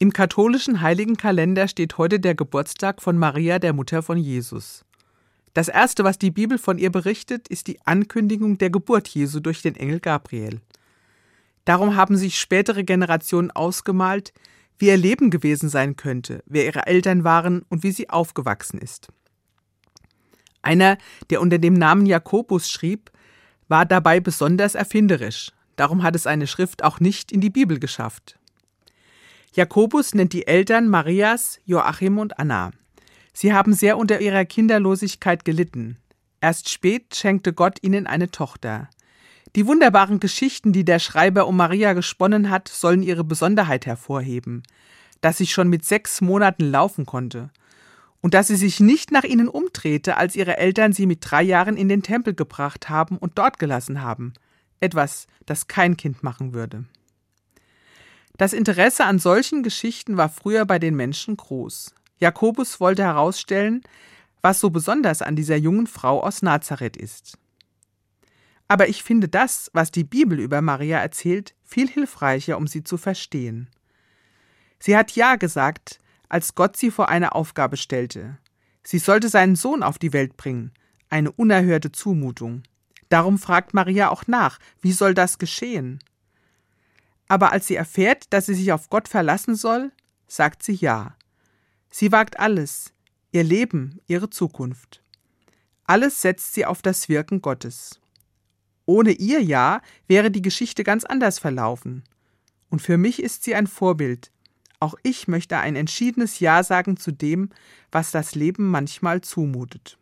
Im katholischen heiligen Kalender steht heute der Geburtstag von Maria, der Mutter von Jesus. Das erste, was die Bibel von ihr berichtet, ist die Ankündigung der Geburt Jesu durch den Engel Gabriel. Darum haben sich spätere Generationen ausgemalt, wie ihr Leben gewesen sein könnte, wer ihre Eltern waren und wie sie aufgewachsen ist. Einer, der unter dem Namen Jakobus schrieb, war dabei besonders erfinderisch. Darum hat es eine Schrift auch nicht in die Bibel geschafft. Jakobus nennt die Eltern Marias, Joachim und Anna. Sie haben sehr unter ihrer Kinderlosigkeit gelitten. Erst spät schenkte Gott ihnen eine Tochter. Die wunderbaren Geschichten, die der Schreiber um Maria gesponnen hat, sollen ihre Besonderheit hervorheben, dass sie schon mit sechs Monaten laufen konnte und dass sie sich nicht nach ihnen umdrehte, als ihre Eltern sie mit drei Jahren in den Tempel gebracht haben und dort gelassen haben, etwas, das kein Kind machen würde. Das Interesse an solchen Geschichten war früher bei den Menschen groß. Jakobus wollte herausstellen, was so besonders an dieser jungen Frau aus Nazareth ist. Aber ich finde das, was die Bibel über Maria erzählt, viel hilfreicher, um sie zu verstehen. Sie hat Ja gesagt, als Gott sie vor eine Aufgabe stellte. Sie sollte seinen Sohn auf die Welt bringen, eine unerhörte Zumutung. Darum fragt Maria auch nach, wie soll das geschehen? Aber als sie erfährt, dass sie sich auf Gott verlassen soll, sagt sie Ja. Sie wagt alles, ihr Leben, ihre Zukunft. Alles setzt sie auf das Wirken Gottes. Ohne ihr Ja wäre die Geschichte ganz anders verlaufen. Und für mich ist sie ein Vorbild. Auch ich möchte ein entschiedenes Ja sagen zu dem, was das Leben manchmal zumutet.